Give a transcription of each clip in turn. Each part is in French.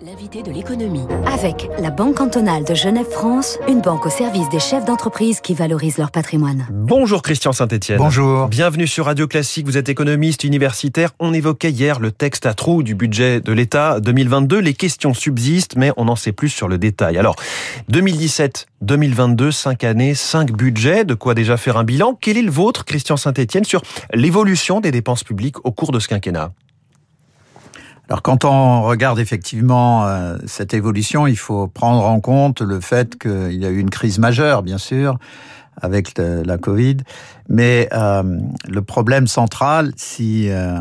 L'invité de l'économie. Avec la Banque cantonale de Genève-France, une banque au service des chefs d'entreprise qui valorisent leur patrimoine. Bonjour Christian Saint-Etienne. Bonjour. Bienvenue sur Radio Classique, vous êtes économiste universitaire. On évoquait hier le texte à trous du budget de l'État 2022. Les questions subsistent, mais on en sait plus sur le détail. Alors, 2017, 2022, 5 années, 5 budgets, de quoi déjà faire un bilan? Quel est le vôtre, Christian Saint-Etienne, sur l'évolution des dépenses publiques au cours de ce quinquennat? Alors quand on regarde effectivement euh, cette évolution, il faut prendre en compte le fait qu'il y a eu une crise majeure, bien sûr, avec la Covid. Mais euh, le problème central, si euh,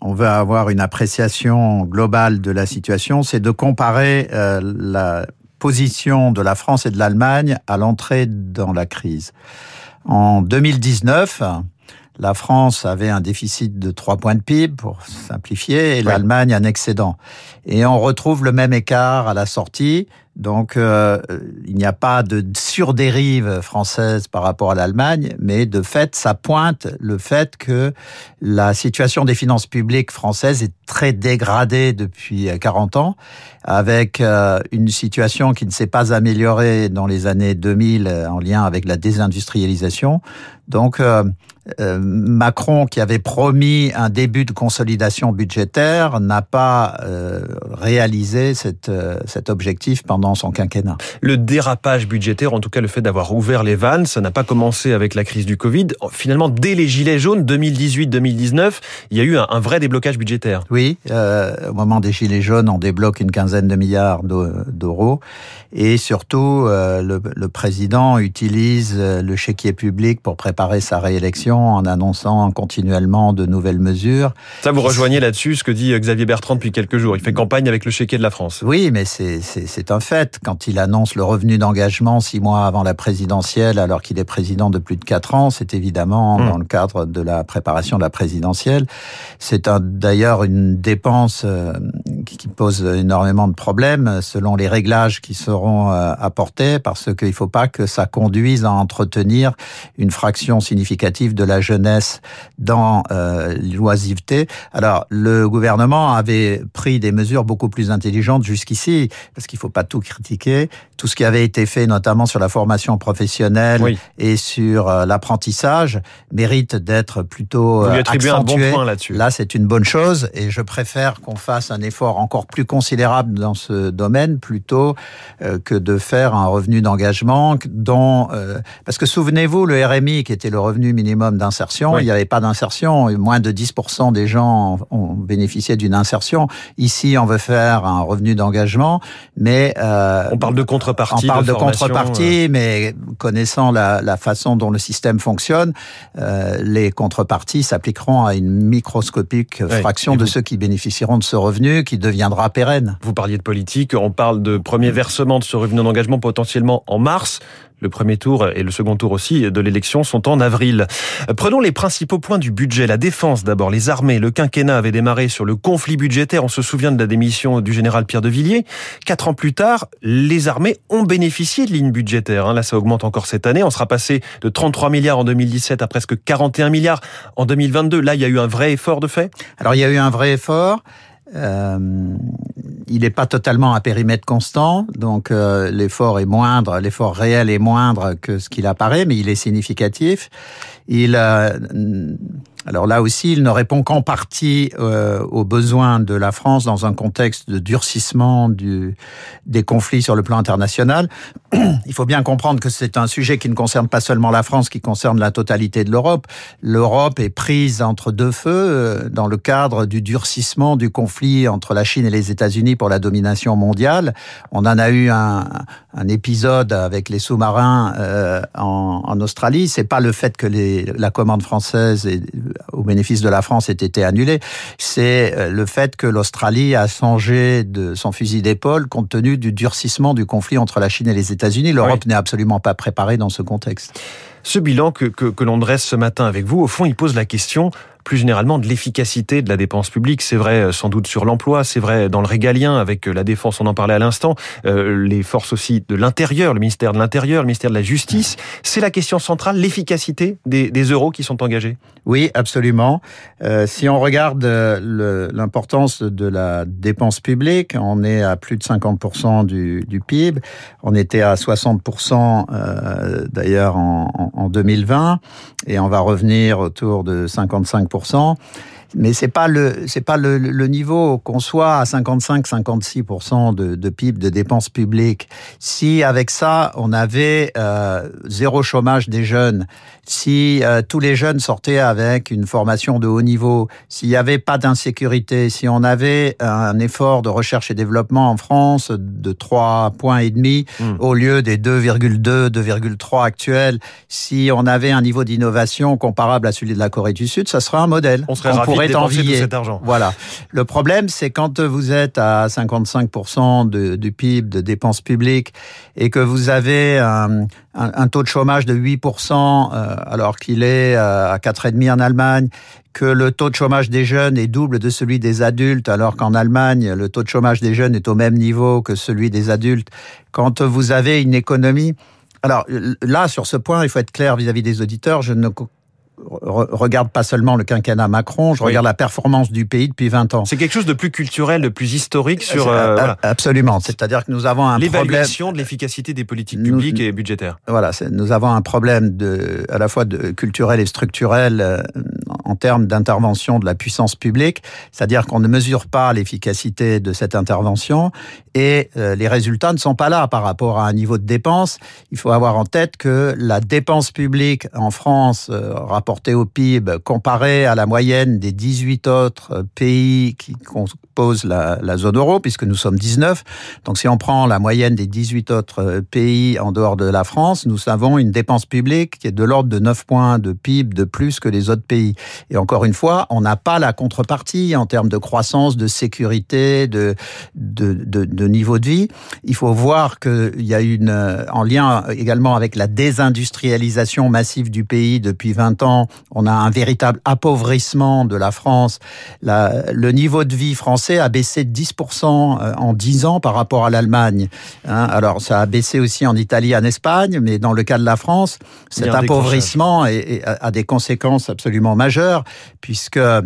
on veut avoir une appréciation globale de la situation, c'est de comparer la position de la France et de l'Allemagne à l'entrée dans la crise. En 2019, la France avait un déficit de 3 points de PIB, pour simplifier, et l'Allemagne un excédent. Et on retrouve le même écart à la sortie, donc euh, il n'y a pas de surdérive française par rapport à l'Allemagne, mais de fait, ça pointe le fait que la situation des finances publiques françaises est très dégradée depuis 40 ans, avec euh, une situation qui ne s'est pas améliorée dans les années 2000 euh, en lien avec la désindustrialisation. Donc Macron, qui avait promis un début de consolidation budgétaire, n'a pas réalisé cette, cet objectif pendant son quinquennat. Le dérapage budgétaire, en tout cas le fait d'avoir ouvert les vannes, ça n'a pas commencé avec la crise du Covid. Finalement, dès les Gilets jaunes, 2018-2019, il y a eu un, vrai déblocage budgétaire. Oui, euh, au moment des Gilets jaunes, on débloque une quinzaine de milliards d'euros. Et surtout, euh, le, le, président utilise euh, le chéquier public pour préparer sa réélection en annonçant continuellement de nouvelles mesures. Ça, vous rejoignez là-dessus ce que dit Xavier Bertrand depuis quelques jours. Il fait campagne avec le chéquier de la France. Oui, mais c'est un fait quand il annonce le revenu d'engagement six mois avant la présidentielle, alors qu'il est président de plus de quatre ans. C'est évidemment mmh. dans le cadre de la préparation de la présidentielle. C'est d'ailleurs une dépense euh, qui pose énormément de problèmes selon les réglages qui seront euh, apportés, parce qu'il ne faut pas que ça conduise à entretenir une fraction significative de la jeunesse dans euh, l'oisiveté. Alors, le gouvernement avait pris des mesures beaucoup plus intelligentes jusqu'ici, parce qu'il ne faut pas tout critiquer tout ce qui avait été fait, notamment sur la formation professionnelle et sur euh, l'apprentissage, mérite d'être plutôt Vous lui accentué. Un bon point là-dessus. Là, c'est une bonne chose et je préfère qu'on fasse un effort encore plus considérable dans ce domaine plutôt euh, que de faire un revenu d'engagement dont euh, parce que souvenez-vous le RMI qui était le revenu minimum d'insertion, il n'y avait pas d'insertion, moins de 10% des gens ont bénéficié d'une insertion. Ici, on veut faire un revenu d'engagement, mais euh, on parle de contrepartie. On parle de, contrepartie, euh. mais connaissant la, la, façon dont le système fonctionne, euh, les contreparties s'appliqueront à une microscopique fraction de ceux qui bénéficieront de ce revenu, qui deviendra pérenne. Vous parliez de politique, on parle de premier versement de ce revenu d'engagement potentiellement en mars. Le premier tour et le second tour aussi de l'élection sont en avril. Prenons les principaux points du budget. La défense d'abord, les armées. Le quinquennat avait démarré sur le conflit budgétaire. On se souvient de la démission du général Pierre de Villiers. Quatre ans plus tard, les armées ont bénéficié de lignes budgétaires. Hein. Là, ça augmente encore cette année. On sera passé de 33 milliards en 2017 à presque 41 milliards en 2022. Là, il y a eu un vrai effort de fait? Alors, il y a eu un vrai effort. Euh, il n'est pas totalement à périmètre constant, donc euh, l'effort est moindre, l'effort réel est moindre que ce qu'il apparaît, mais il est significatif. Il, euh, alors là aussi, il ne répond qu'en partie euh, aux besoins de la France dans un contexte de durcissement du, des conflits sur le plan international. Il faut bien comprendre que c'est un sujet qui ne concerne pas seulement la France, qui concerne la totalité de l'Europe. L'Europe est prise entre deux feux euh, dans le cadre du durcissement du conflit entre la Chine et les États-Unis pour la domination mondiale. On en a eu un, un épisode avec les sous-marins euh, en, en Australie. C'est pas le fait que les, la commande française est au bénéfice de la France ait été annulé, c'est euh, le fait que l'Australie a changé de son fusil d'épaule compte tenu du durcissement du conflit entre la Chine et les États-Unis. L'Europe n'est absolument pas préparée dans ce contexte. Ce bilan que, que, que l'on dresse ce matin avec vous, au fond, il pose la question plus généralement de l'efficacité de la dépense publique. C'est vrai euh, sans doute sur l'emploi, c'est vrai dans le régalien avec la défense, on en parlait à l'instant, les forces aussi de l'intérieur, le ministère de l'Intérieur, le ministère de la Justice. C'est la question centrale, l'efficacité des, euros qui sont engagés Oui, absolument. si on regarde l'importance de la dépense publique, on est à plus de 50% du, PIB. On était à 60% euh, d'ailleurs en, 2020 et on va revenir autour de 55% 10% mais c'est pas le c'est pas le, le niveau qu'on soit à 55-56% de, de PIB de dépenses publiques. Si avec ça on avait euh, zéro chômage des jeunes, si euh, tous les jeunes sortaient avec une formation de haut niveau, s'il n'y avait pas d'insécurité, si on avait un effort de recherche et développement en France de 3 points et demi hmm. au lieu des 2,2, 2,3 actuels, si on avait un niveau d'innovation comparable à celui de la Corée du Sud, ça serait un modèle. On serait ravi dépenser tout cet argent. Voilà. Le problème, c'est quand vous êtes à 55% de, du PIB de dépenses publiques et que vous avez un, un, un taux de chômage de 8%, euh, alors qu'il est euh, à 4,5% en Allemagne, que le taux de chômage des jeunes est double de celui des adultes, alors qu'en Allemagne, le taux de chômage des jeunes est au même niveau que celui des adultes. Quand vous avez une économie alors là, sur ce point, il faut être clair vis-à-vis -vis des auditeurs. Je ne regarde pas seulement le quinquennat Macron, je regarde la performance du pays depuis 20 ans. C'est quelque chose de plus culturel, de plus historique sur... Euh, voilà. Absolument, c'est-à-dire que nous avons un problème... L'évaluation de l'efficacité des politiques publiques et budgétaires. Voilà, nous avons un problème de, à la fois de culturel et structurel euh, en termes d'intervention de la puissance publique, c'est-à-dire qu'on ne mesure pas l'efficacité de cette intervention et euh, les résultats ne sont pas là par rapport à un niveau de dépense. Il faut avoir en tête que la dépense publique en France rapportée au PIB comparée à la moyenne des 18 autres pays qui la, zone euro, puisque nous sommes 19. Donc si on prend la moyenne des 18 autres euh, pays en dehors de la France, nous avons une dépense publique qui est de l'ordre de 9 points de PIB de plus que les autres pays. Et encore une fois, on n'a pas la contrepartie en termes de croissance, de sécurité, de, de, niveau de vie. Il faut voir qu'il y a une, euh, en lien également avec la désindustrialisation massive du pays depuis 20 ans, on a un véritable appauvrissement de la France. Le niveau de vie français a baissé de 10% euh, en 10 ans par rapport à l'Allemagne. Hein. alors ça a baissé aussi en Italie, en Espagne, mais dans le cas de la France, cet appauvrissement a des conséquences absolument majeures puisque euh,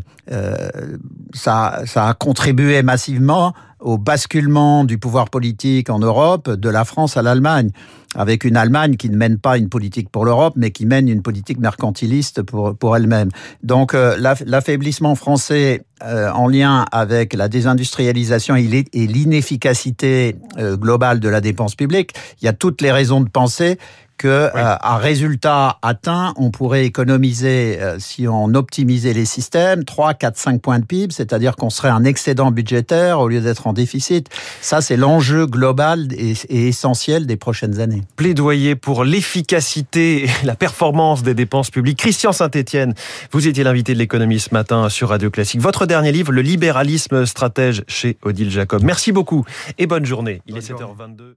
ça, ça a contribué massivement au basculement du pouvoir politique en Europe de la France à l'Allemagne, avec une Allemagne qui ne mène pas une politique pour l'Europe, mais qui mène une politique mercantiliste pour, pour elle-même. Donc euh, l'affaiblissement français euh, en lien avec la désindustrialisation et l'inefficacité euh, globale de la dépense publique, il y a toutes les raisons de penser que à résultat atteint, on pourrait économiser, si on optimisait les systèmes, 3, 4, 5 points de PIB, c'est-à-dire qu'on serait en excédent budgétaire au lieu d'être en déficit. Ça, c'est l'enjeu global et, essentiel des prochaines années. Plaidoyer pour l'efficacité et la performance des dépenses publiques. Christian Saint-Etienne, vous étiez l'invité de l'économie ce matin sur Radio Classique. Votre dernier livre, Le libéralisme stratège chez Odile Jacob. Merci beaucoup et bonne journée. Il est 7h22.